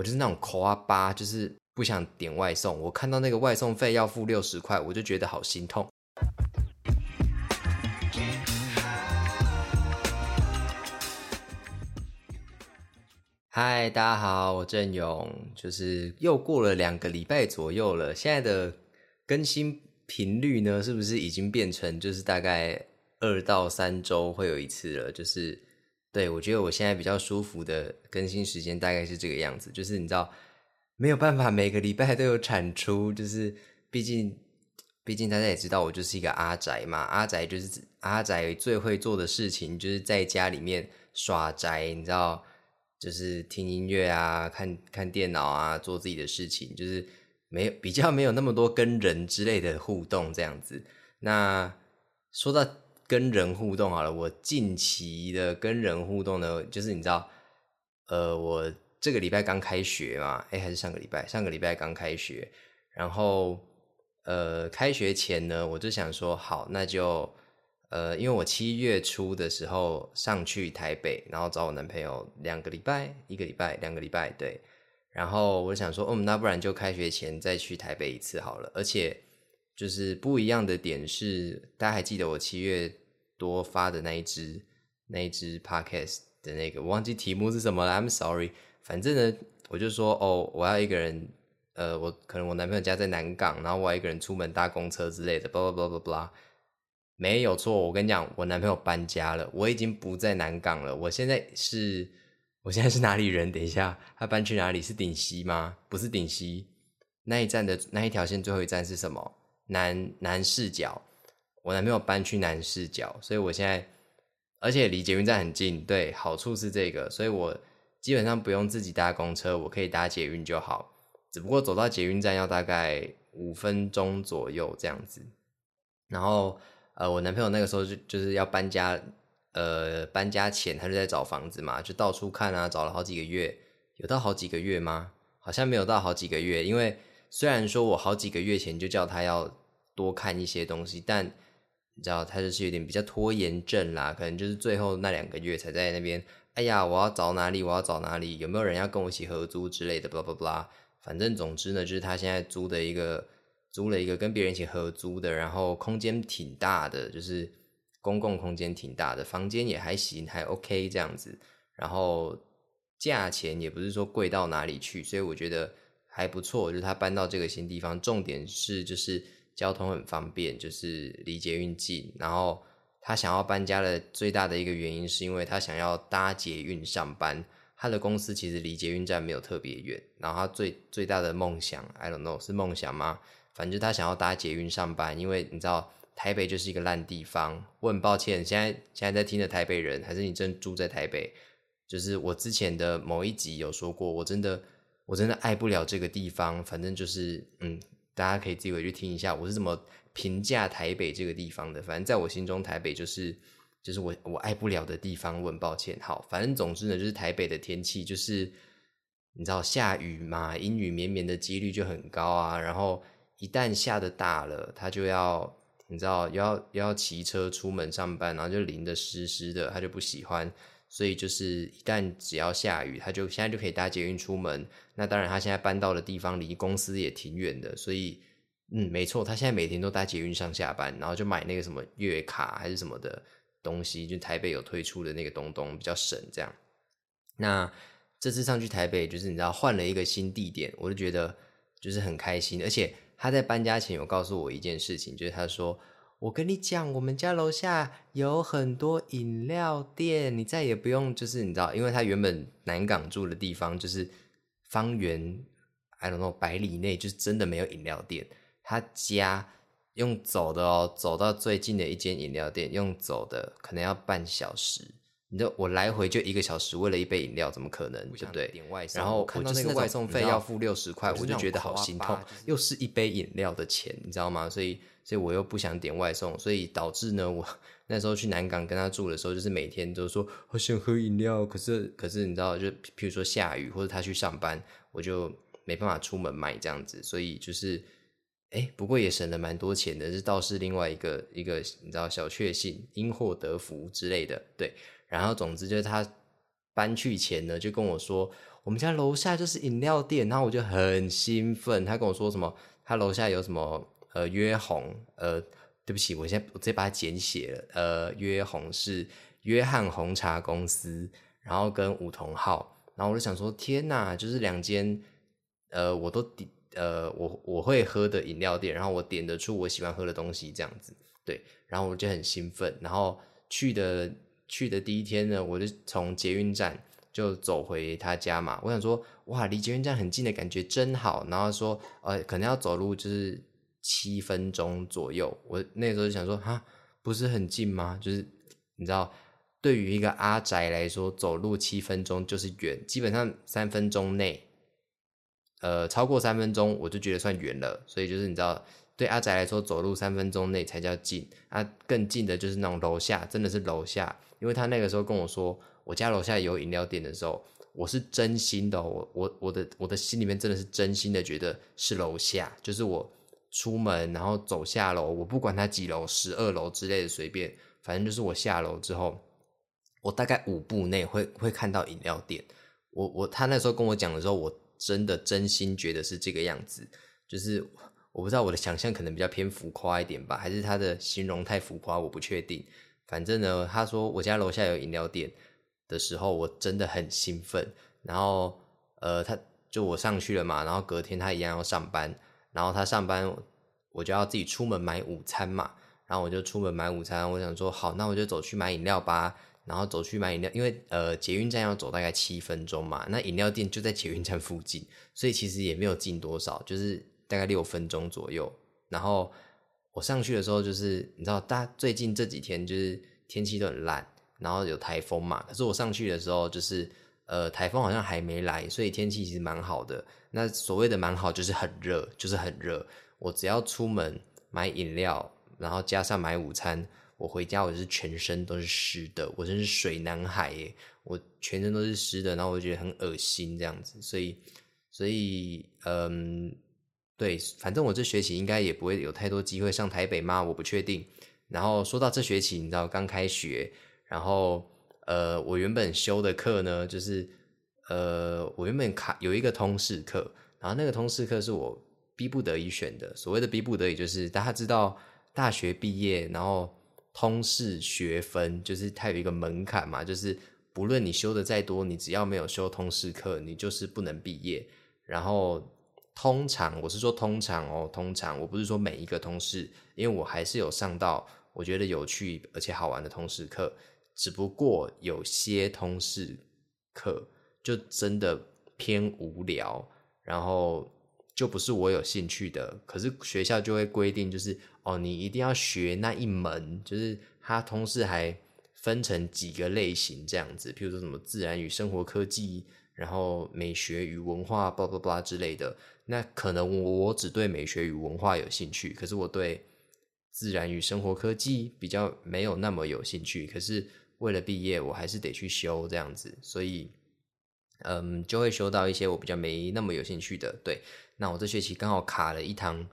我就是那种抠啊巴，就是不想点外送。我看到那个外送费要付六十块，我就觉得好心痛。嗨，大家好，我郑勇，就是又过了两个礼拜左右了。现在的更新频率呢，是不是已经变成就是大概二到三周会有一次了？就是对我觉得我现在比较舒服的更新时间大概是这个样子。就是你知道没有办法每个礼拜都有产出，就是毕竟毕竟大家也知道我就是一个阿宅嘛，阿宅就是阿宅最会做的事情就是在家里面耍宅，你知道。就是听音乐啊，看看电脑啊，做自己的事情，就是没有比较没有那么多跟人之类的互动这样子。那说到跟人互动好了，我近期的跟人互动呢，就是你知道，呃，我这个礼拜刚开学嘛，哎，还是上个礼拜，上个礼拜刚开学，然后呃，开学前呢，我就想说，好，那就。呃，因为我七月初的时候上去台北，然后找我男朋友两个礼拜，一个礼拜，两个礼拜，对。然后我想说，嗯，那不然就开学前再去台北一次好了。而且就是不一样的点是，大家还记得我七月多发的那一支那一支 podcast 的那个，我忘记题目是什么了，I'm sorry。反正呢，我就说，哦，我要一个人，呃，我可能我男朋友家在南港，然后我要一个人出门搭公车之类的，blah blah blah blah blah。没有错，我跟你讲，我男朋友搬家了，我已经不在南港了。我现在是，我现在是哪里人？等一下，他搬去哪里？是顶溪吗？不是顶溪，那一站的那一条线最后一站是什么？南南视角。我男朋友搬去南视角，所以我现在，而且离捷运站很近，对，好处是这个，所以我基本上不用自己搭公车，我可以搭捷运就好。只不过走到捷运站要大概五分钟左右这样子，然后。呃，我男朋友那个时候就就是要搬家，呃，搬家前他就在找房子嘛，就到处看啊，找了好几个月，有到好几个月吗？好像没有到好几个月，因为虽然说我好几个月前就叫他要多看一些东西，但你知道他就是有点比较拖延症啦，可能就是最后那两个月才在那边，哎呀，我要找哪里，我要找哪里，有没有人要跟我一起合租之类的，巴拉巴拉，反正总之呢，就是他现在租的一个。租了一个跟别人一起合租的，然后空间挺大的，就是公共空间挺大的，房间也还行，还 OK 这样子。然后价钱也不是说贵到哪里去，所以我觉得还不错。就是他搬到这个新地方，重点是就是交通很方便，就是离捷运近。然后他想要搬家的最大的一个原因，是因为他想要搭捷运上班。他的公司其实离捷运站没有特别远。然后他最最大的梦想，I don't know，是梦想吗？反正他想要搭捷运上班，因为你知道台北就是一个烂地方。我很抱歉，现在现在在听的台北人，还是你真住在台北？就是我之前的某一集有说过，我真的我真的爱不了这个地方。反正就是嗯，大家可以自己回去听一下，我是怎么评价台北这个地方的。反正在我心中，台北就是就是我我爱不了的地方。我很抱歉。好，反正总之呢，就是台北的天气就是你知道下雨嘛，阴雨绵绵的几率就很高啊，然后。一旦下的大了，他就要你知道要要骑车出门上班，然后就淋得湿湿的，他就不喜欢。所以就是一旦只要下雨，他就现在就可以搭捷运出门。那当然，他现在搬到的地方离公司也挺远的，所以嗯，没错，他现在每天都搭捷运上下班，然后就买那个什么月卡还是什么的东西，就台北有推出的那个东东比较省这样。那这次上去台北，就是你知道换了一个新地点，我就觉得就是很开心，而且。他在搬家前有告诉我一件事情，就是他说：“我跟你讲，我们家楼下有很多饮料店，你再也不用就是你知道，因为他原本南港住的地方就是方圆，I don't know 百里内就是真的没有饮料店。他家用走的哦，走到最近的一间饮料店，用走的可能要半小时。”你知道我来回就一个小时，为了一杯饮料，怎么可能？对不对？然后看到那个外送费要付六十块，我就觉得好心痛，又是一杯饮料的钱，你知道吗？所以，所以我又不想点外送，所以导致呢，我 那时候去南港跟他住的时候，就是每天都说好想喝饮料，可是，可是你知道，就譬如说下雨或者他去上班，我就没办法出门买这样子，所以就是，哎，不过也省了蛮多钱的，这倒是另外一个一个你知道小确幸，因祸得福之类的，对。然后，总之就是他搬去前呢，就跟我说：“我们家楼下就是饮料店，然后我就很兴奋。他跟我说什么？他楼下有什么？呃，约红，呃，对不起，我现在我直接把它简写了。呃，约红是约翰红茶公司，然后跟梧桐号，然后我就想说，天哪，就是两间，呃，我都点，呃，我我会喝的饮料店，然后我点得出我喜欢喝的东西，这样子，对，然后我就很兴奋，然后去的去的第一天呢，我就从捷运站。就走回他家嘛，我想说，哇，离捷运站很近的感觉真好。然后说，呃，可能要走路就是七分钟左右。我那时候想说，哈，不是很近吗？就是你知道，对于一个阿宅来说，走路七分钟就是远，基本上三分钟内，呃，超过三分钟我就觉得算远了。所以就是你知道，对阿宅来说，走路三分钟内才叫近。啊，更近的就是那种楼下，真的是楼下，因为他那个时候跟我说。我家楼下有饮料店的时候，我是真心的，我我我的我的心里面真的是真心的觉得是楼下，就是我出门然后走下楼，我不管它几楼，十二楼之类的随便，反正就是我下楼之后，我大概五步内会会看到饮料店。我我他那时候跟我讲的时候，我真的真心觉得是这个样子，就是我不知道我的想象可能比较偏浮夸一点吧，还是他的形容太浮夸，我不确定。反正呢，他说我家楼下有饮料店。的时候我真的很兴奋，然后呃，他就我上去了嘛，然后隔天他一样要上班，然后他上班我就要自己出门买午餐嘛，然后我就出门买午餐，我想说好，那我就走去买饮料吧，然后走去买饮料，因为呃捷运站要走大概七分钟嘛，那饮料店就在捷运站附近，所以其实也没有近多少，就是大概六分钟左右。然后我上去的时候，就是你知道，大最近这几天就是天气都很烂。然后有台风嘛，可是我上去的时候，就是呃台风好像还没来，所以天气其实蛮好的。那所谓的蛮好，就是很热，就是很热。我只要出门买饮料，然后加上买午餐，我回家我是全身都是湿的，我真是水男孩耶！我全身都是湿的，然后我觉得很恶心这样子。所以，所以嗯，对，反正我这学期应该也不会有太多机会上台北吗？我不确定。然后说到这学期，你知道刚开学。然后，呃，我原本修的课呢，就是，呃，我原本卡有一个通识课，然后那个通识课是我逼不得已选的。所谓的逼不得已，就是大家知道大学毕业，然后通识学分就是它有一个门槛嘛，就是不论你修的再多，你只要没有修通识课，你就是不能毕业。然后通常我是说通常哦，通常我不是说每一个通识，因为我还是有上到我觉得有趣而且好玩的通识课。只不过有些通识课就真的偏无聊，然后就不是我有兴趣的。可是学校就会规定，就是哦，你一定要学那一门，就是它通识还分成几个类型这样子，譬如说什么自然与生活科技，然后美学与文化，叭叭叭之类的。那可能我只对美学与文化有兴趣，可是我对自然与生活科技比较没有那么有兴趣，可是。为了毕业，我还是得去修这样子，所以，嗯，就会修到一些我比较没那么有兴趣的。对，那我这学期刚好卡了一堂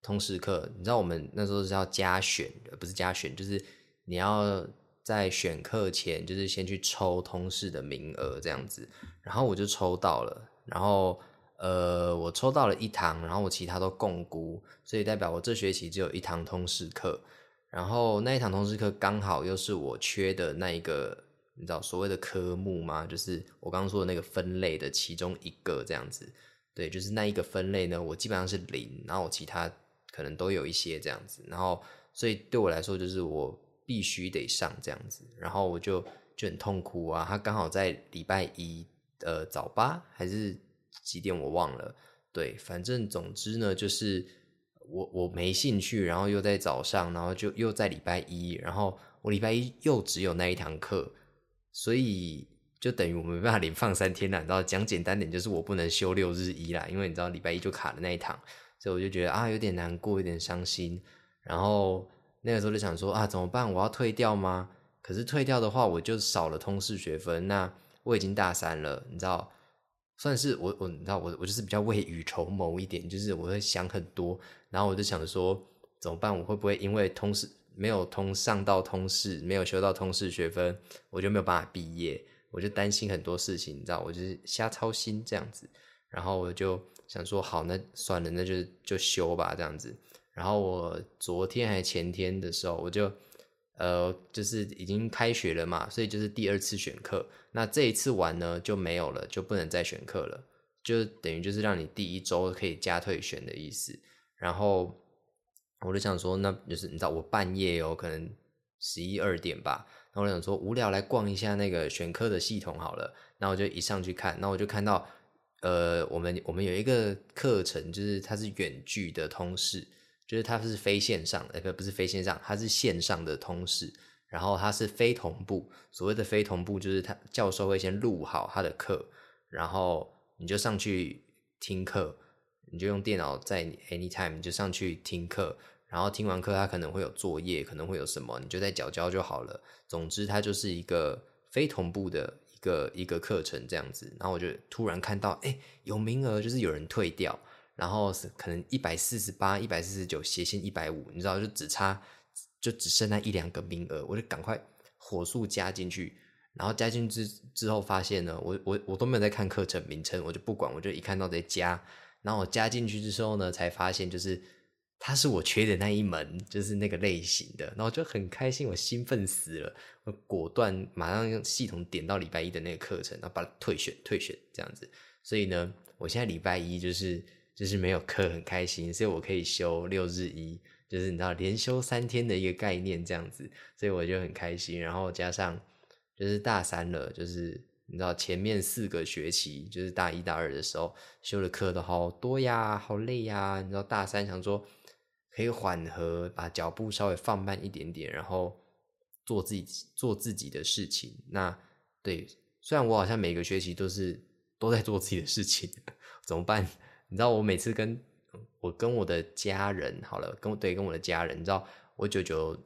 通识课，你知道我们那时候是要加选，不是加选，就是你要在选课前，就是先去抽通识的名额这样子。然后我就抽到了，然后呃，我抽到了一堂，然后我其他都共估，所以代表我这学期只有一堂通识课。然后那一堂通识课刚好又是我缺的那一个，你知道所谓的科目吗？就是我刚刚说的那个分类的其中一个这样子。对，就是那一个分类呢，我基本上是零，然后我其他可能都有一些这样子。然后所以对我来说，就是我必须得上这样子。然后我就就很痛苦啊。他刚好在礼拜一呃早八还是几点我忘了。对，反正总之呢就是。我我没兴趣，然后又在早上，然后就又在礼拜一，然后我礼拜一又只有那一堂课，所以就等于我没办法连放三天了。然后讲简单点，就是我不能休六日一啦，因为你知道礼拜一就卡了那一堂，所以我就觉得啊有点难过，有点伤心。然后那个时候就想说啊怎么办？我要退掉吗？可是退掉的话，我就少了通识学分。那我已经大三了，你知道。算是我我你知道我我就是比较未雨绸缪一点，就是我会想很多，然后我就想说怎么办？我会不会因为通识没有通上到通识，没有修到通识学分，我就没有办法毕业？我就担心很多事情，你知道，我就是瞎操心这样子。然后我就想说，好，那算了，那就就修吧这样子。然后我昨天还前天的时候，我就呃，就是已经开学了嘛，所以就是第二次选课。那这一次完呢就没有了，就不能再选课了，就等于就是让你第一周可以加退选的意思。然后我就想说，那就是你知道，我半夜有可能十一二点吧，然后我想说无聊来逛一下那个选课的系统好了。那我就一上去看，那我就看到呃，我们我们有一个课程，就是它是远距的通识。就是它是非线上，呃不是非线上，它是线上的通识，然后它是非同步。所谓的非同步，就是他教授会先录好他的课，然后你就上去听课，你就用电脑在 anytime 你就上去听课，然后听完课他可能会有作业，可能会有什么，你就在缴交就好了。总之，它就是一个非同步的一个一个课程这样子。然后我就突然看到，哎，有名额，就是有人退掉。然后是可能一百四十八、一百四十九，斜线一百五，你知道，就只差，就只剩那一两个名额，我就赶快火速加进去。然后加进去之后，发现呢，我我我都没有在看课程名称，我就不管，我就一看到在加。然后我加进去之后呢，才发现就是它是我缺的那一门，就是那个类型的。然后就很开心，我兴奋死了，我果断马上用系统点到礼拜一的那个课程，然后把它退选退选这样子。所以呢，我现在礼拜一就是。就是没有课很开心，所以我可以休六日一，就是你知道连休三天的一个概念这样子，所以我就很开心。然后加上就是大三了，就是你知道前面四个学期就是大一大二的时候修的课都好多呀，好累呀。你知道大三想说可以缓和，把脚步稍微放慢一点点，然后做自己做自己的事情。那对，虽然我好像每个学期都是都在做自己的事情，怎么办？你知道我每次跟我跟我的家人好了，跟对跟我的家人，你知道我舅舅，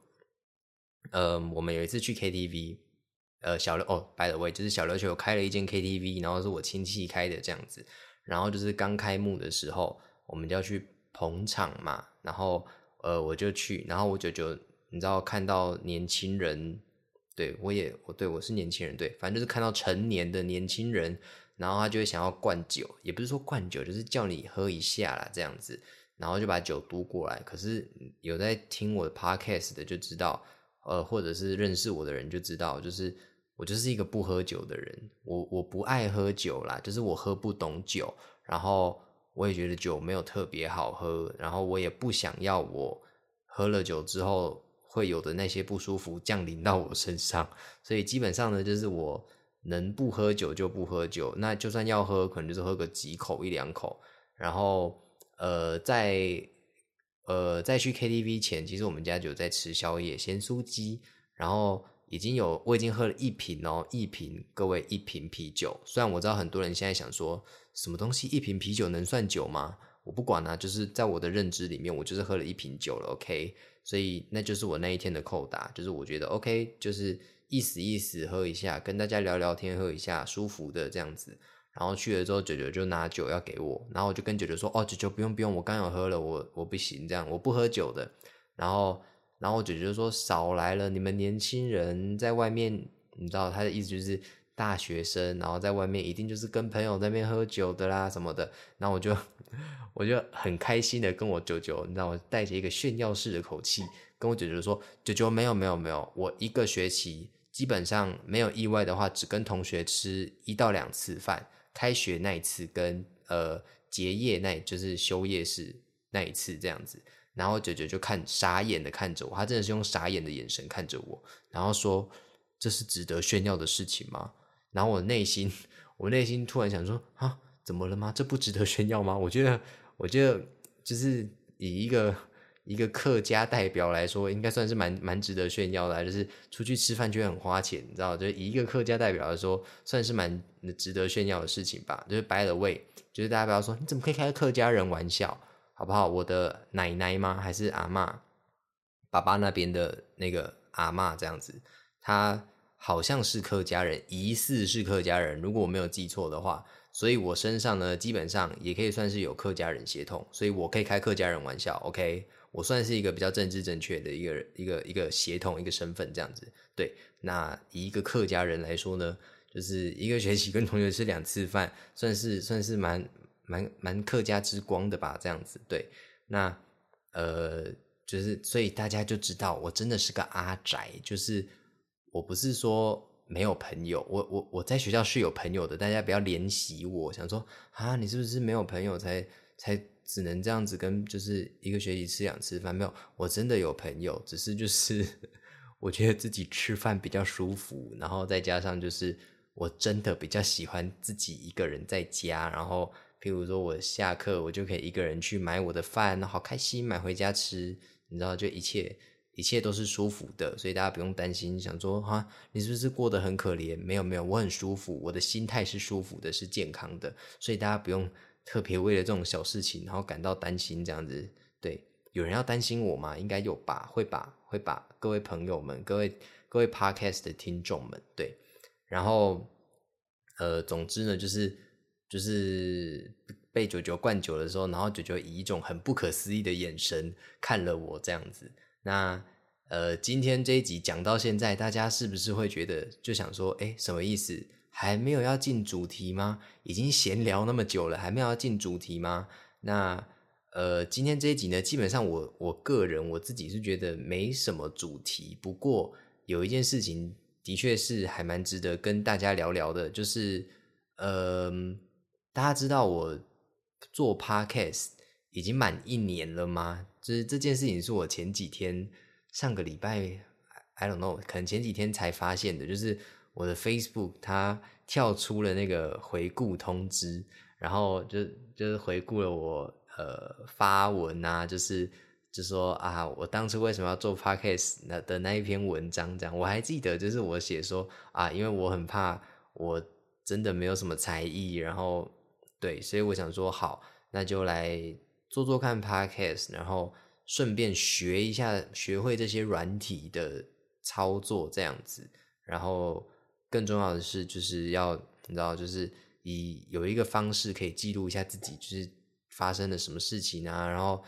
呃，我们有一次去 KTV，呃，小刘哦，by the way，就是小刘球开了一间 KTV，然后是我亲戚开的这样子，然后就是刚开幕的时候，我们就要去捧场嘛，然后呃，我就去，然后我舅舅，你知道看到年轻人，对我也我对我是年轻人，对，反正就是看到成年的年轻人。然后他就会想要灌酒，也不是说灌酒，就是叫你喝一下啦，这样子，然后就把酒嘟过来。可是有在听我的 podcast 的就知道，呃，或者是认识我的人就知道，就是我就是一个不喝酒的人，我我不爱喝酒啦，就是我喝不懂酒，然后我也觉得酒没有特别好喝，然后我也不想要我喝了酒之后会有的那些不舒服降临到我身上，所以基本上呢，就是我。能不喝酒就不喝酒，那就算要喝，可能就是喝个几口一两口。然后，呃，在呃在去 KTV 前，其实我们家就在吃宵夜，咸酥鸡。然后已经有我已经喝了一瓶哦，一瓶，各位一瓶啤酒。虽然我知道很多人现在想说，什么东西一瓶啤酒能算酒吗？我不管啊，就是在我的认知里面，我就是喝了一瓶酒了。OK，所以那就是我那一天的扣打，就是我觉得 OK，就是。意思意思喝一下，跟大家聊聊天，喝一下舒服的这样子。然后去了之后，九九就拿酒要给我，然后我就跟九九说：“哦，九九不用不用，我刚有喝了，我我不行，这样我不喝酒的。”然后，然后九九就说：“少来了，你们年轻人在外面，你知道他的意思就是大学生，然后在外面一定就是跟朋友在那边喝酒的啦什么的。”然后我就 我就很开心的跟我九九，你知道我带着一个炫耀式的口气跟我九九说：“九九没有没有没有，我一个学期。”基本上没有意外的话，只跟同学吃一到两次饭。开学那一次跟呃结业那，就是休业式那一次这样子。然后九九就看傻眼的看着我，他真的是用傻眼的眼神看着我，然后说：“这是值得炫耀的事情吗？”然后我内心，我内心突然想说：“啊，怎么了吗？这不值得炫耀吗？”我觉得，我觉得就是以一个。一个客家代表来说，应该算是蛮蛮值得炫耀的，就是出去吃饭就会很花钱，你知道？就以一个客家代表来说，算是蛮值得炫耀的事情吧。就是 by the way，就是大家不要说你怎么可以开客家人玩笑，好不好？我的奶奶吗？还是阿妈？爸爸那边的那个阿妈这样子，他好像是客家人，疑似是客家人，如果我没有记错的话。所以我身上呢，基本上也可以算是有客家人血统，所以我可以开客家人玩笑。OK。我算是一个比较政治正确的一个一个一个协同一个身份这样子，对。那以一个客家人来说呢，就是一个学期跟同学吃两次饭，算是算是蛮蛮蛮客家之光的吧，这样子。对，那呃，就是所以大家就知道我真的是个阿宅，就是我不是说没有朋友，我我我在学校是有朋友的，大家不要怜惜我，想说啊，你是不是没有朋友才才只能这样子跟就是一个学期吃两次饭？没有，我真的有朋友，只是就是 我觉得自己吃饭比较舒服，然后再加上就是我真的比较喜欢自己一个人在家，然后。譬如说，我下课我就可以一个人去买我的饭，好开心，买回家吃。你知道，就一切一切都是舒服的，所以大家不用担心，想说哈，你是不是过得很可怜？没有没有，我很舒服，我的心态是舒服的，是健康的，所以大家不用特别为了这种小事情然后感到担心。这样子，对，有人要担心我吗？应该有吧，会吧，会吧，各位朋友们，各位各位 podcast 的听众们，对，然后呃，总之呢，就是。就是被九九灌酒的时候，然后九九以一种很不可思议的眼神看了我这样子。那呃，今天这一集讲到现在，大家是不是会觉得就想说，哎，什么意思？还没有要进主题吗？已经闲聊那么久了，还没有要进主题吗？那呃，今天这一集呢，基本上我我个人我自己是觉得没什么主题。不过有一件事情的确是还蛮值得跟大家聊聊的，就是嗯。大家知道我做 podcast 已经满一年了吗？就是这件事情是我前几天上个礼拜，I don't know，可能前几天才发现的。就是我的 Facebook 它跳出了那个回顾通知，然后就就是回顾了我呃发文啊，就是就说啊，我当初为什么要做 podcast 那的那一篇文章这样，我还记得就是我写说啊，因为我很怕我真的没有什么才艺，然后。对，所以我想说，好，那就来做做看 podcast，然后顺便学一下，学会这些软体的操作，这样子。然后更重要的是，就是要你知道，就是以有一个方式可以记录一下自己，就是发生了什么事情啊，然后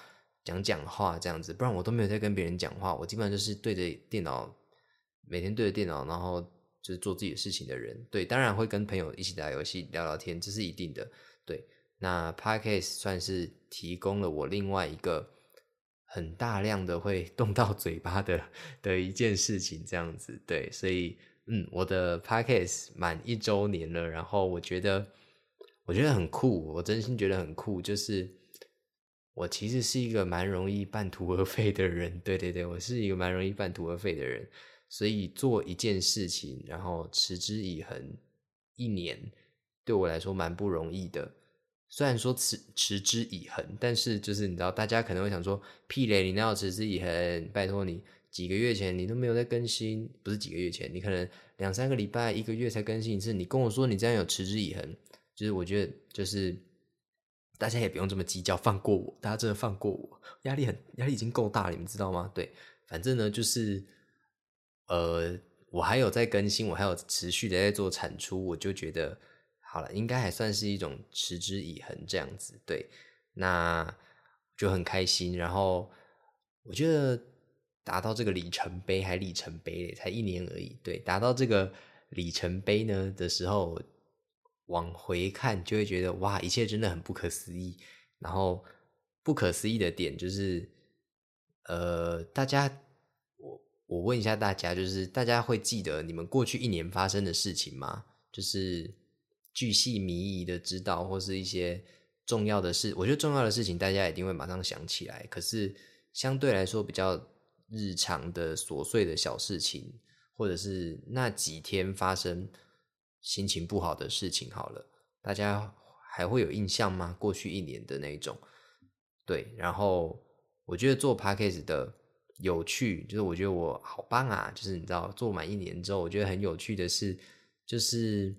讲讲话这样子。不然我都没有在跟别人讲话，我基本上就是对着电脑，每天对着电脑，然后就是做自己的事情的人。对，当然会跟朋友一起打游戏、聊聊天，这是一定的。对，那 podcast 算是提供了我另外一个很大量的会动到嘴巴的 的一件事情，这样子。对，所以嗯，我的 podcast 满一周年了，然后我觉得我觉得很酷，我真心觉得很酷，就是我其实是一个蛮容易半途而废的人。对对对，我是一个蛮容易半途而废的人，所以做一件事情，然后持之以恒一年。对我来说蛮不容易的，虽然说持持之以恒，但是就是你知道，大家可能会想说，屁嘞，你那要持之以恒？拜托你，几个月前你都没有在更新，不是几个月前，你可能两三个礼拜、一个月才更新一次，你跟我说你这样有持之以恒，就是我觉得就是大家也不用这么计较，放过我，大家真的放过我，压力很压力已经够大了，你们知道吗？对，反正呢就是呃，我还有在更新，我还有持续的在做产出，我就觉得。好了，应该还算是一种持之以恒这样子，对，那就很开心。然后我觉得达到这个里程碑还里程碑嘞才一年而已，对，达到这个里程碑呢的时候，往回看就会觉得哇，一切真的很不可思议。然后不可思议的点就是，呃，大家，我我问一下大家，就是大家会记得你们过去一年发生的事情吗？就是。巨细靡遗的知道，或是一些重要的事，我觉得重要的事情大家一定会马上想起来。可是相对来说比较日常的琐碎的小事情，或者是那几天发生心情不好的事情，好了，大家还会有印象吗？过去一年的那种，对。然后我觉得做 p a c k a g e 的有趣，就是我觉得我好棒啊！就是你知道，做满一年之后，我觉得很有趣的是，就是。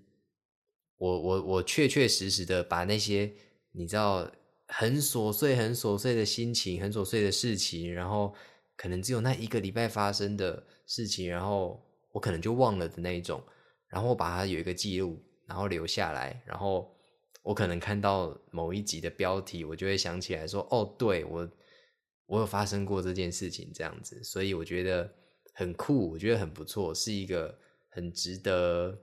我我我确确实实的把那些你知道很琐碎、很琐碎的心情、很琐碎的事情，然后可能只有那一个礼拜发生的事情，然后我可能就忘了的那一种，然后我把它有一个记录，然后留下来，然后我可能看到某一集的标题，我就会想起来说：“哦，对我我有发生过这件事情，这样子。”所以我觉得很酷，我觉得很不错，是一个很值得。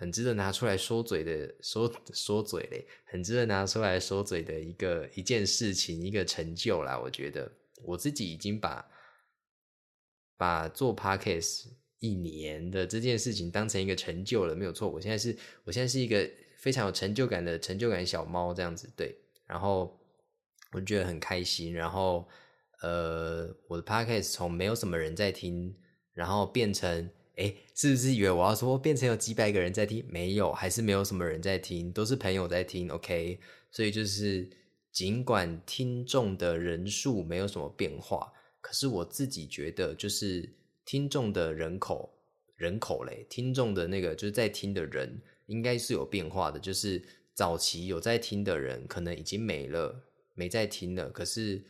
很值得拿出来说嘴的，说说嘴嘞，很值得拿出来说嘴的一个一件事情，一个成就啦。我觉得我自己已经把把做 podcast 一年的这件事情当成一个成就了，没有错。我现在是，我现在是一个非常有成就感的成就感小猫这样子，对。然后我觉得很开心，然后呃，我的 podcast 从没有什么人在听，然后变成。哎，是不是以为我要说变成有几百个人在听？没有，还是没有什么人在听，都是朋友在听。OK，所以就是尽管听众的人数没有什么变化，可是我自己觉得，就是听众的人口人口嘞，听众的那个就是在听的人应该是有变化的。就是早期有在听的人，可能已经没了，没在听了。可是。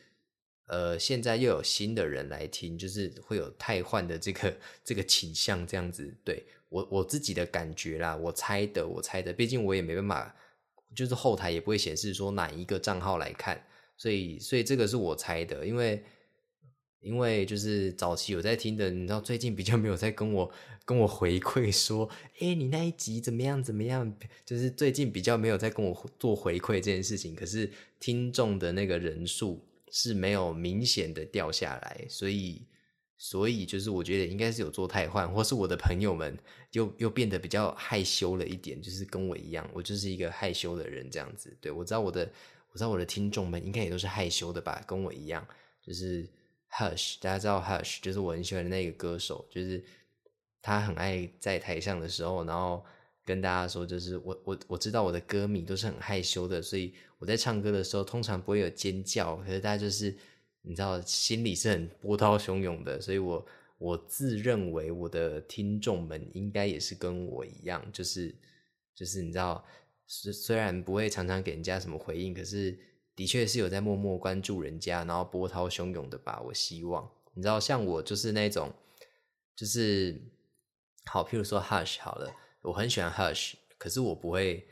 呃，现在又有新的人来听，就是会有太换的这个这个倾向，这样子。对我我自己的感觉啦，我猜的，我猜的，毕竟我也没办法，就是后台也不会显示说哪一个账号来看，所以所以这个是我猜的，因为因为就是早期有在听的，你知道最近比较没有在跟我跟我回馈说，哎，你那一集怎么样怎么样？就是最近比较没有在跟我做回馈这件事情，可是听众的那个人数。是没有明显的掉下来，所以，所以就是我觉得应该是有做太换，或是我的朋友们又又变得比较害羞了一点，就是跟我一样，我就是一个害羞的人这样子。对我知道我的，我知道我的听众们应该也都是害羞的吧，跟我一样，就是 Hush，大家知道 Hush，就是我很喜欢的那个歌手，就是他很爱在台上的时候，然后。跟大家说，就是我我我知道我的歌迷都是很害羞的，所以我在唱歌的时候通常不会有尖叫，可是大家就是你知道心里是很波涛汹涌的，所以我我自认为我的听众们应该也是跟我一样，就是就是你知道，虽虽然不会常常给人家什么回应，可是的确是有在默默关注人家，然后波涛汹涌的吧。我希望你知道，像我就是那种就是好，譬如说 Hush 好了。我很喜欢 Hush，可是我不会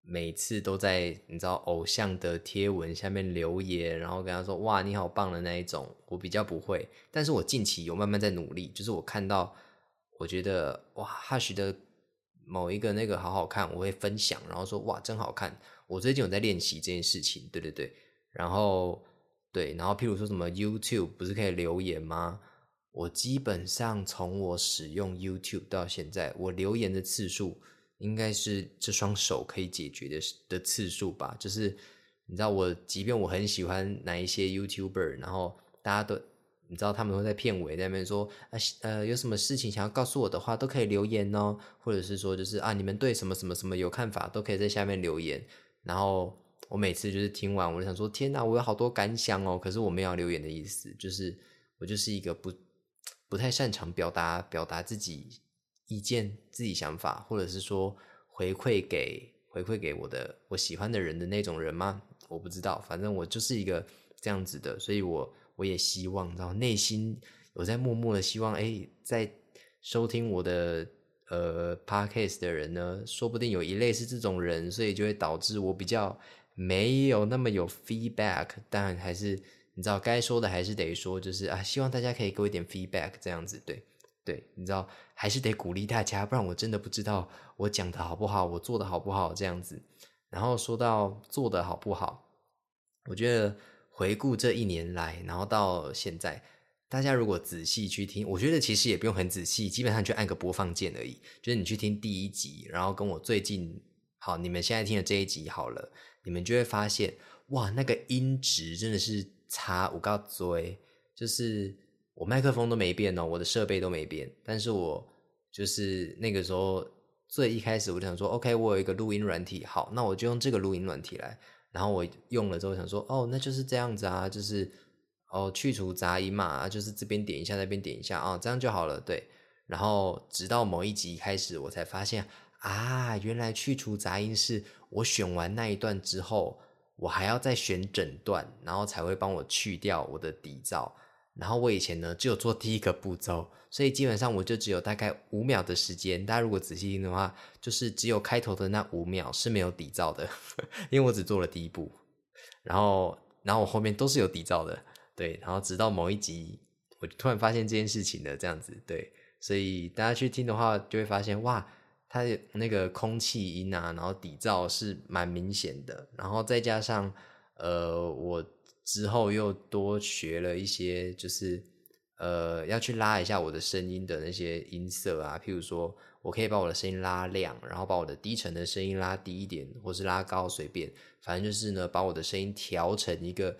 每次都在你知道偶像的贴文下面留言，然后跟他说哇你好棒的那一种，我比较不会。但是我近期有慢慢在努力，就是我看到我觉得哇 Hush 的某一个那个好好看，我会分享，然后说哇真好看。我最近有在练习这件事情，对对对，然后对，然后譬如说什么 YouTube 不是可以留言吗？我基本上从我使用 YouTube 到现在，我留言的次数应该是这双手可以解决的的次数吧。就是你知道，我即便我很喜欢哪一些 YouTuber，然后大家都你知道，他们会在片尾那边说啊呃，有什么事情想要告诉我的话，都可以留言哦，或者是说就是啊，你们对什么什么什么有看法，都可以在下面留言。然后我每次就是听完，我就想说，天哪，我有好多感想哦。可是我没有留言的意思，就是我就是一个不。不太擅长表达表达自己意见、自己想法，或者是说回馈给回馈给我的我喜欢的人的那种人吗？我不知道，反正我就是一个这样子的，所以我我也希望，然后内心有在默默的希望，哎，在收听我的呃 podcast 的人呢，说不定有一类是这种人，所以就会导致我比较没有那么有 feedback，但还是。你知道该说的还是得说，就是啊，希望大家可以给我一点 feedback，这样子，对对，你知道还是得鼓励大家，不然我真的不知道我讲的好不好，我做的好不好这样子。然后说到做的好不好，我觉得回顾这一年来，然后到现在，大家如果仔细去听，我觉得其实也不用很仔细，基本上就按个播放键而已，就是你去听第一集，然后跟我最近好，你们现在听的这一集好了，你们就会发现，哇，那个音质真的是。差五告追，就是我麦克风都没变哦，我的设备都没变，但是我就是那个时候最一开始我就想说，OK，我有一个录音软体，好，那我就用这个录音软体来，然后我用了之后想说，哦，那就是这样子啊，就是哦去除杂音嘛，就是这边点一下，那边点一下啊，这样就好了，对。然后直到某一集开始，我才发现啊，原来去除杂音是我选完那一段之后。我还要再选整段，然后才会帮我去掉我的底噪。然后我以前呢，只有做第一个步骤，所以基本上我就只有大概五秒的时间。大家如果仔细听的话，就是只有开头的那五秒是没有底噪的，因为我只做了第一步。然后，然后我后面都是有底噪的，对。然后直到某一集，我突然发现这件事情的这样子，对。所以大家去听的话，就会发现哇，它那个空气音啊，然后底噪是蛮明显的，然后再加上呃，我之后又多学了一些，就是呃，要去拉一下我的声音的那些音色啊，譬如说我可以把我的声音拉亮，然后把我的低沉的声音拉低一点，或是拉高，随便，反正就是呢，把我的声音调成一个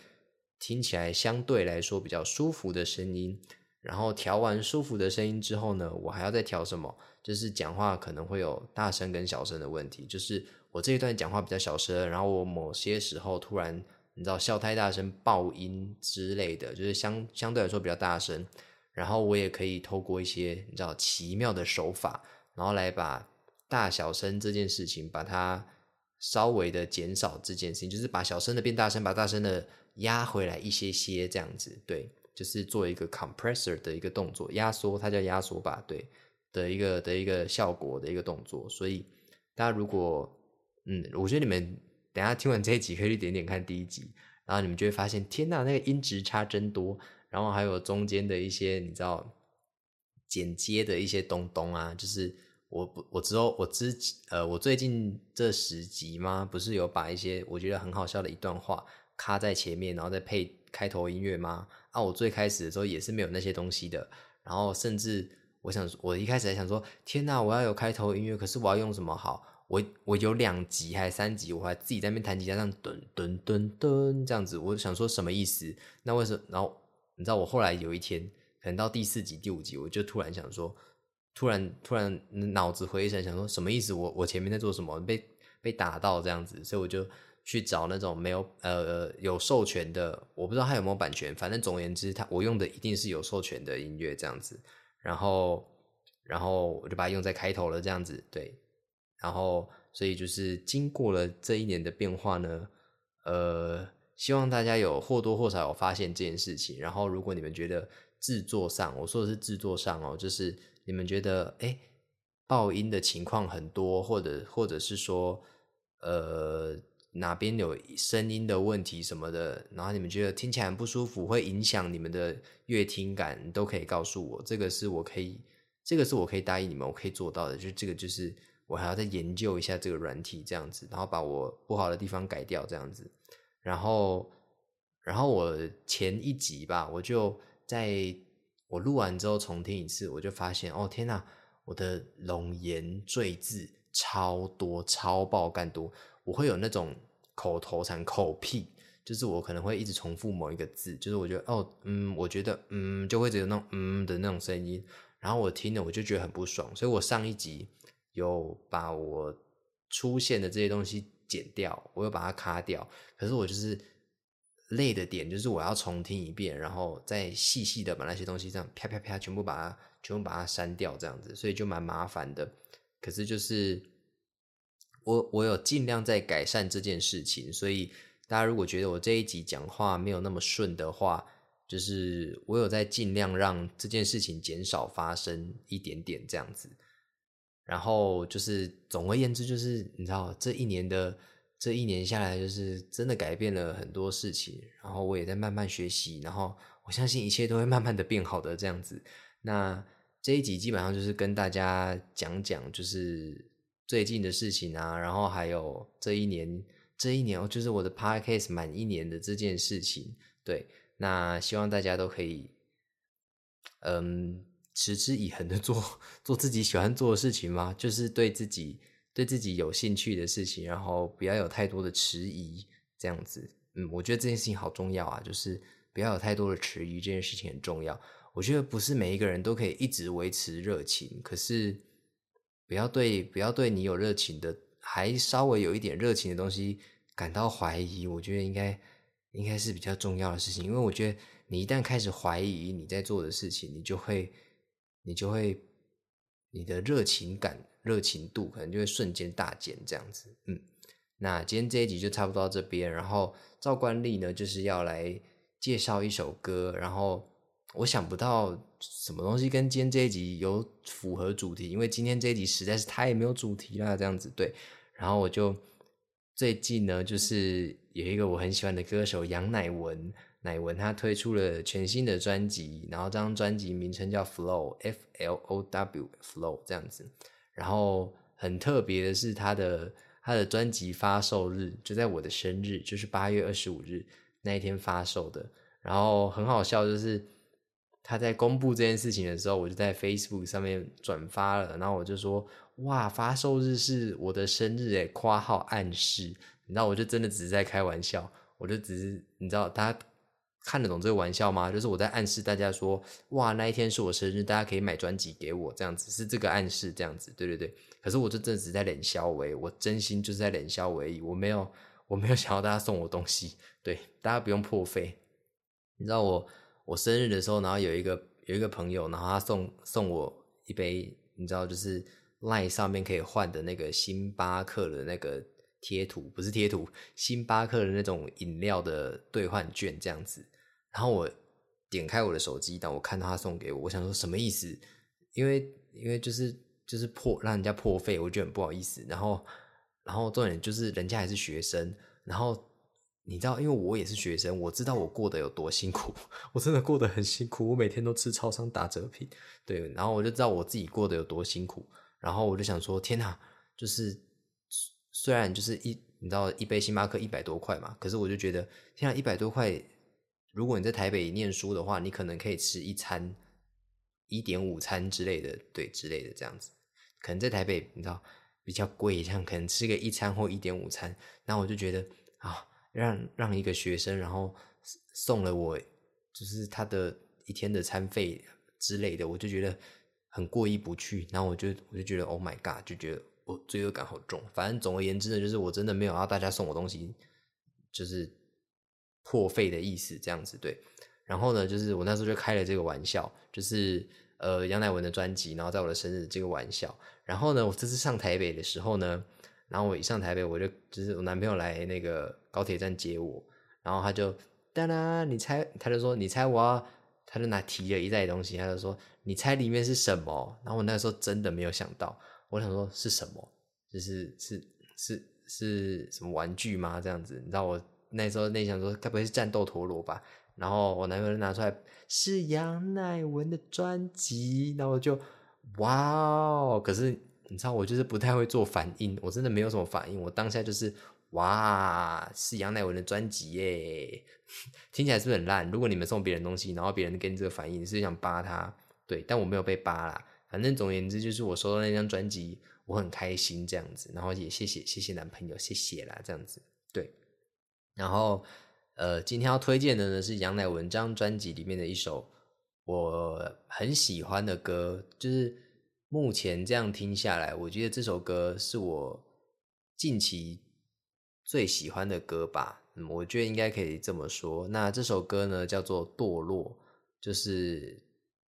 听起来相对来说比较舒服的声音。然后调完舒服的声音之后呢，我还要再调什么？就是讲话可能会有大声跟小声的问题。就是我这一段讲话比较小声，然后我某些时候突然你知道笑太大声爆音之类的，就是相相对来说比较大声。然后我也可以透过一些你知道奇妙的手法，然后来把大小声这件事情把它稍微的减少这件事情，就是把小声的变大声，把大声的压回来一些些这样子，对。就是做一个 compressor 的一个动作，压缩，它叫压缩吧，对的一个的一个效果的一个动作。所以大家如果，嗯，我觉得你们等下听完这一集可以去点点看第一集，然后你们就会发现，天呐，那个音质差真多。然后还有中间的一些你知道剪接的一些东东啊，就是我不我之后我之呃我最近这十集吗？不是有把一些我觉得很好笑的一段话卡在前面，然后再配开头音乐吗？啊，我最开始的时候也是没有那些东西的，然后甚至我想，我一开始还想说，天哪，我要有开头音乐，可是我要用什么好？我我有两集还是三集，我还自己在那边弹吉他，这样噔噔噔噔这样子，我想说什么意思？那为什么？然后你知道，我后来有一天，可能到第四集、第五集，我就突然想说，突然突然脑子回神，想说什么意思？我我前面在做什么？被被打到这样子，所以我就。去找那种没有呃有授权的，我不知道它有没有版权，反正总而言之，它我用的一定是有授权的音乐这样子，然后然后我就把它用在开头了这样子，对，然后所以就是经过了这一年的变化呢，呃，希望大家有或多或少有发现这件事情，然后如果你们觉得制作上，我说的是制作上哦，就是你们觉得哎爆音的情况很多，或者或者是说呃。哪边有声音的问题什么的，然后你们觉得听起来很不舒服，会影响你们的乐听感，都可以告诉我。这个是我可以，这个是我可以答应你们，我可以做到的。就这个就是我还要再研究一下这个软体这样子，然后把我不好的地方改掉这样子。然后，然后我前一集吧，我就在我录完之后重听一次，我就发现哦天呐，我的龙言赘字超多，超爆干多。我会有那种口头禅、口癖，就是我可能会一直重复某一个字，就是我觉得哦，嗯，我觉得嗯，就会只有那种嗯的那种声音，然后我听了我就觉得很不爽，所以我上一集有把我出现的这些东西剪掉，我又把它卡掉，可是我就是累的点就是我要重听一遍，然后再细细的把那些东西这样啪啪啪全部把它全部把它删掉，这样子，所以就蛮麻烦的，可是就是。我我有尽量在改善这件事情，所以大家如果觉得我这一集讲话没有那么顺的话，就是我有在尽量让这件事情减少发生一点点这样子。然后就是总而言之，就是你知道这一年的这一年下来，就是真的改变了很多事情。然后我也在慢慢学习，然后我相信一切都会慢慢的变好的这样子。那这一集基本上就是跟大家讲讲，就是。最近的事情啊，然后还有这一年，这一年哦，就是我的 podcast 满一年的这件事情。对，那希望大家都可以，嗯，持之以恒的做做自己喜欢做的事情嘛，就是对自己对自己有兴趣的事情，然后不要有太多的迟疑，这样子。嗯，我觉得这件事情好重要啊，就是不要有太多的迟疑，这件事情很重要。我觉得不是每一个人都可以一直维持热情，可是。不要对不要对你有热情的，还稍微有一点热情的东西感到怀疑，我觉得应该应该是比较重要的事情。因为我觉得你一旦开始怀疑你在做的事情，你就会你就会你的热情感、热情度可能就会瞬间大减，这样子。嗯，那今天这一集就差不多到这边，然后照惯例呢，就是要来介绍一首歌，然后。我想不到什么东西跟今天这一集有符合主题，因为今天这一集实在是太没有主题了，这样子对。然后我就最近呢，就是有一个我很喜欢的歌手杨乃文，乃文他推出了全新的专辑，然后这张专辑名称叫 Flow F L O W Flow 这样子。然后很特别的是，他的他的专辑发售日就在我的生日，就是八月二十五日那一天发售的。然后很好笑，就是他在公布这件事情的时候，我就在 Facebook 上面转发了，然后我就说：“哇，发售日是我的生日诶！”括号暗示，你知道，我就真的只是在开玩笑，我就只是你知道，他看得懂这个玩笑吗？就是我在暗示大家说：“哇，那一天是我生日，大家可以买专辑给我，这样子是这个暗示，这样子，对对对。”可是我就真的只在冷笑为，我真心就是在冷笑为，我没有我没有想要大家送我东西，对，大家不用破费。你知道我我生日的时候，然后有一个有一个朋友，然后他送送我一杯，你知道就是 LINE 上面可以换的那个星巴克的那个贴图，不是贴图，星巴克的那种饮料的兑换券这样子。然后我点开我的手机，当我看到他送给我，我想说什么意思？因为因为就是就是破让人家破费，我觉得很不好意思。然后然后重点就是人家还是学生，然后。你知道，因为我也是学生，我知道我过得有多辛苦，我真的过得很辛苦。我每天都吃超商打折品，对，然后我就知道我自己过得有多辛苦，然后我就想说，天哪，就是虽然就是一，你知道一杯星巴克一百多块嘛，可是我就觉得，现在，一百多块，如果你在台北念书的话，你可能可以吃一餐一点五餐之类的，对，之类的这样子，可能在台北你知道比较贵，像可能吃个一餐或一点五餐，然后我就觉得啊。让让一个学生，然后送了我，就是他的一天的餐费之类的，我就觉得很过意不去。然后我就我就觉得，Oh my god，就觉得我罪恶感好重。反正总而言之呢，就是我真的没有要大家送我东西，就是破费的意思，这样子对。然后呢，就是我那时候就开了这个玩笑，就是呃杨乃文的专辑，然后在我的生日这个玩笑。然后呢，我这次上台北的时候呢。然后我一上台北，我就就是我男朋友来那个高铁站接我，然后他就哒啦，你猜，他就说你猜我，他就拿提了一袋东西，他就说你猜里面是什么？然后我那时候真的没有想到，我想说是什么？就是是是是什么玩具吗？这样子，你知道我那时候内想说该不会是战斗陀螺吧？然后我男朋友拿出来是杨乃文的专辑，然后就哇哦，可是。你知道我就是不太会做反应，我真的没有什么反应。我当下就是哇，是杨乃文的专辑耶，听起来是不是很烂？如果你们送别人东西，然后别人给你这个反应，你是想扒他？对，但我没有被扒啦。反正总而言之，就是我收到那张专辑，我很开心这样子。然后也谢谢谢谢男朋友，谢谢啦这样子。对，然后呃，今天要推荐的呢是杨乃文这张专辑里面的一首我很喜欢的歌，就是。目前这样听下来，我觉得这首歌是我近期最喜欢的歌吧。我觉得应该可以这么说。那这首歌呢，叫做《堕落》，就是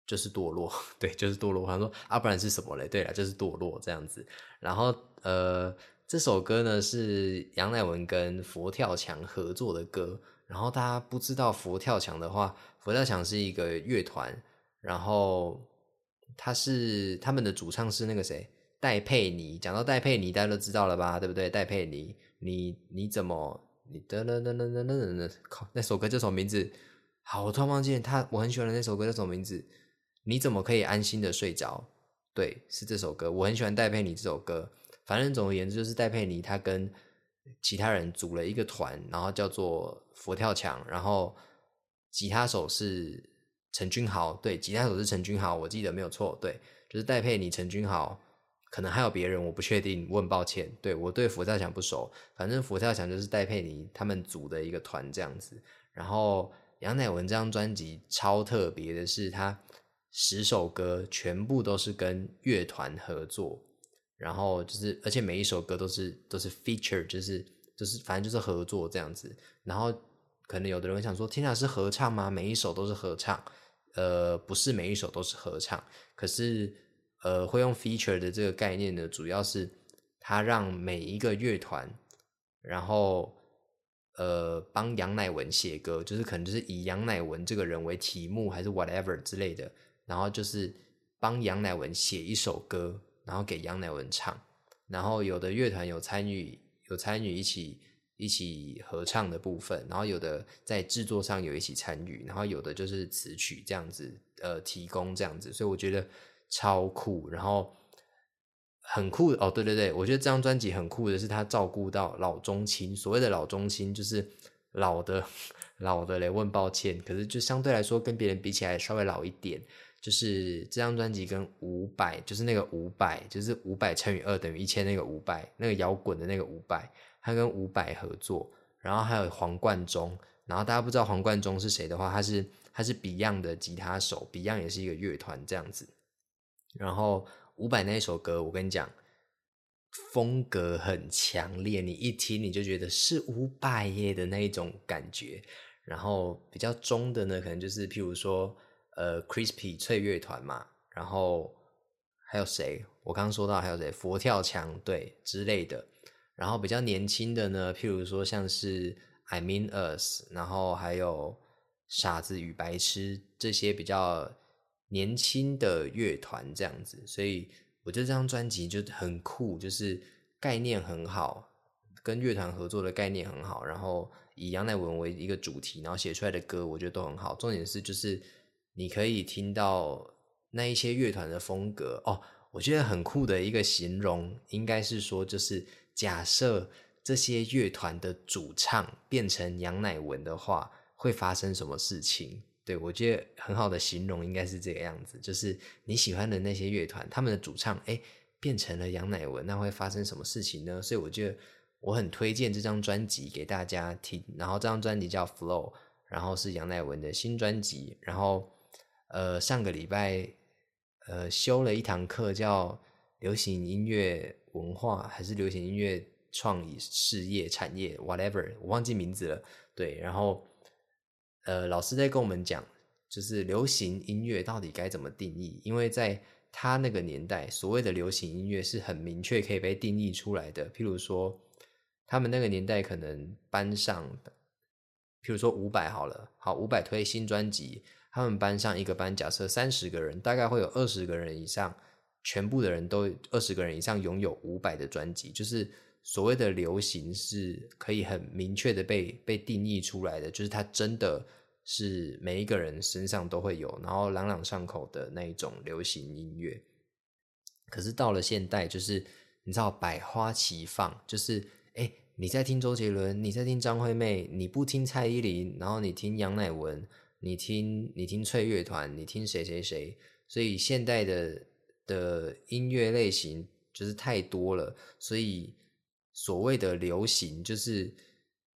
就是堕落，对，就是堕落。我想说啊，不然是什么嘞？对了，就是堕落这样子。然后呃，这首歌呢是杨乃文跟佛跳墙合作的歌。然后大家不知道佛跳墙的话，佛跳墙是一个乐团，然后。他是他们的主唱是那个谁戴佩妮，讲到戴佩妮，大家都知道了吧，对不对？戴佩妮，你你怎么你噔噔噔噔噔噔噔，靠，那首歌叫什么名字？好，我突然忘记他，我很喜欢的那首歌叫什么名字？你怎么可以安心的睡着？对，是这首歌，我很喜欢戴佩妮这首歌。反正总而言之，就是戴佩妮她跟其他人组了一个团，然后叫做佛跳墙，然后吉他手是。陈君豪对，吉他手是陈君豪，我记得没有错，对，就是戴佩妮、陈君豪，可能还有别人，我不确定，我很抱歉。对我对佛跳墙不熟，反正佛跳墙就是戴佩妮他们组的一个团这样子。然后杨乃文这张专辑超特别的是，他十首歌全部都是跟乐团合作，然后就是而且每一首歌都是都是 feature，就是就是反正就是合作这样子。然后可能有的人会想说，天哪，是合唱吗？每一首都是合唱。呃，不是每一首都是合唱，可是呃，会用 feature 的这个概念呢，主要是他让每一个乐团，然后呃，帮杨乃文写歌，就是可能就是以杨乃文这个人为题目，还是 whatever 之类的，然后就是帮杨乃文写一首歌，然后给杨乃文唱，然后有的乐团有参与，有参与一起。一起合唱的部分，然后有的在制作上有一起参与，然后有的就是词曲这样子，呃，提供这样子，所以我觉得超酷。然后很酷哦，对对对，我觉得这张专辑很酷的是，他照顾到老中青。所谓的老中青，就是老的 老的嘞。问抱歉，可是就相对来说，跟别人比起来稍微老一点。就是这张专辑跟五百，就是那个五百，就是五百乘以二等于一千那个五百，那个摇滚的那个五百，他跟五百合作，然后还有黄贯中。然后大家不知道黄贯中是谁的话，他是他是 Beyond 的吉他手，Beyond 也是一个乐团这样子。然后。伍佰那一首歌，我跟你讲，风格很强烈，你一听你就觉得是伍佰耶的那一种感觉。然后比较中的呢，可能就是譬如说，呃，Crispy 脆乐团嘛，然后还有谁？我刚刚说到还有谁？佛跳墙对之类的。然后比较年轻的呢，譬如说像是 I Mean Us，然后还有傻子与白痴这些比较。年轻的乐团这样子，所以我觉得这张专辑就很酷，就是概念很好，跟乐团合作的概念很好，然后以杨乃文为一个主题，然后写出来的歌，我觉得都很好。重点是就是你可以听到那一些乐团的风格哦，我觉得很酷的一个形容，应该是说就是假设这些乐团的主唱变成杨乃文的话，会发生什么事情？对，我觉得很好的形容应该是这个样子，就是你喜欢的那些乐团，他们的主唱哎变成了杨乃文，那会发生什么事情呢？所以我觉得我很推荐这张专辑给大家听。然后这张专辑叫《Flow》，然后是杨乃文的新专辑。然后呃上个礼拜呃修了一堂课，叫流行音乐文化还是流行音乐创意事业产业 whatever，我忘记名字了。对，然后。呃，老师在跟我们讲，就是流行音乐到底该怎么定义？因为在他那个年代，所谓的流行音乐是很明确可以被定义出来的。譬如说，他们那个年代可能班上，譬如说五百好了，好五百推新专辑，他们班上一个班假设三十个人，大概会有二十个人以上，全部的人都二十个人以上拥有五百的专辑，就是所谓的流行是可以很明确的被被定义出来的，就是它真的。是每一个人身上都会有，然后朗朗上口的那一种流行音乐。可是到了现代，就是你知道百花齐放，就是哎，你在听周杰伦，你在听张惠妹，你不听蔡依林，然后你听杨乃文，你听你听翠乐团，你听谁谁谁。所以现代的的音乐类型就是太多了，所以所谓的流行就是。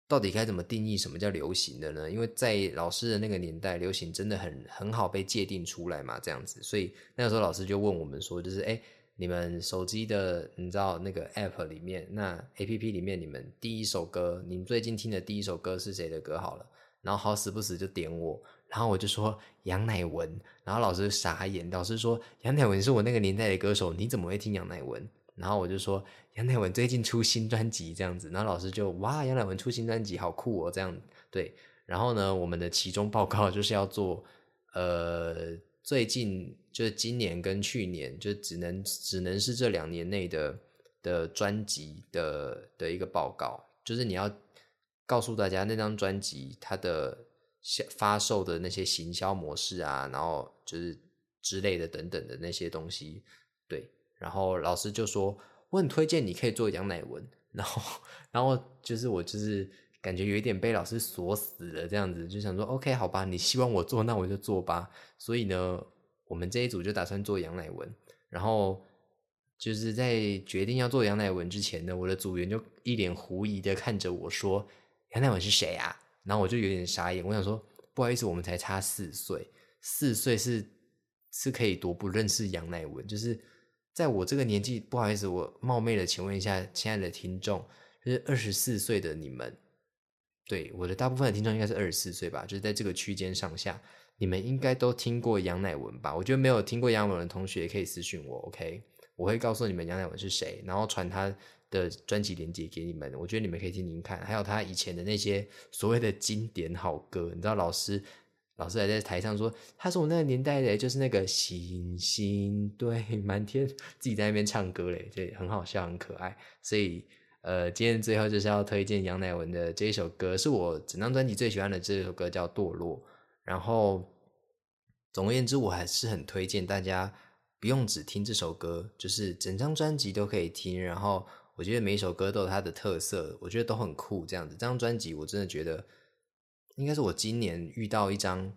到底该怎么定义什么叫流行的呢？因为在老师的那个年代，流行真的很很好被界定出来嘛，这样子。所以那个时候老师就问我们说，就是哎，你们手机的你知道那个 app 里面，那 app 里面你们第一首歌，你们最近听的第一首歌是谁的歌？好了，然后好死不死就点我，然后我就说杨乃文，然后老师傻眼，老师说杨乃文是我那个年代的歌手，你怎么会听杨乃文？然后我就说杨乃文最近出新专辑这样子，然后老师就哇杨乃文出新专辑好酷哦这样对，然后呢我们的期中报告 就是要做呃最近就是今年跟去年就只能只能是这两年内的的专辑的的一个报告，就是你要告诉大家那张专辑它的发售的那些行销模式啊，然后就是之类的等等的那些东西对。然后老师就说：“我很推荐你可以做杨乃文。”然后，然后就是我就是感觉有一点被老师锁死了这样子，就想说：“OK，好吧，你希望我做，那我就做吧。”所以呢，我们这一组就打算做杨乃文。然后就是在决定要做杨乃文之前呢，我的组员就一脸狐疑的看着我说：“杨乃文是谁啊？”然后我就有点傻眼，我想说：“不好意思，我们才差四岁，四岁是是可以多不认识杨乃文，就是。”在我这个年纪，不好意思，我冒昧的请问一下，亲爱的听众，就是二十四岁的你们，对我的大部分的听众应该是二十四岁吧，就是在这个区间上下，你们应该都听过杨乃文吧？我觉得没有听过杨乃文的同学可以私信我，OK，我会告诉你们杨乃文是谁，然后传他的专辑链接给你们，我觉得你们可以听听看，还有他以前的那些所谓的经典好歌，你知道老师。老师还在台上说：“他是我那个年代的，就是那个星星对满天，自己在那边唱歌嘞，对，很好笑，很可爱。所以，呃，今天最后就是要推荐杨乃文的这一首歌，是我整张专辑最喜欢的这首歌，叫《堕落》。然后，总而言之，我还是很推荐大家不用只听这首歌，就是整张专辑都可以听。然后我觉得每一首歌都有它的特色，我觉得都很酷。这样子，这张专辑我真的觉得应该是我今年遇到一张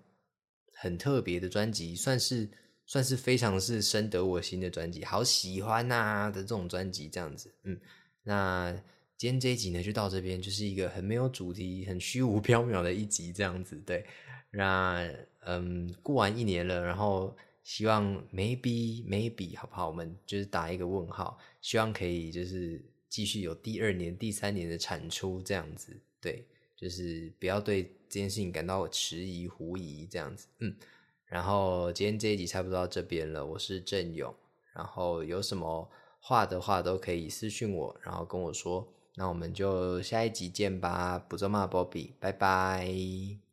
很特别的专辑，算是算是非常是深得我心的专辑，好喜欢呐的这种专辑。这样子，嗯，那今天这一集呢就到这边，就是一个很没有主题、很虚无缥缈的一集，这样子。对，那嗯，过完一年了，然后。希望 maybe maybe 好不好？我们就是打一个问号，希望可以就是继续有第二年、第三年的产出这样子。对，就是不要对这件事情感到迟疑、狐疑这样子。嗯，然后今天这一集差不多到这边了。我是郑勇，然后有什么话的话都可以私信我，然后跟我说。那我们就下一集见吧，不做骂 Bobby，拜拜。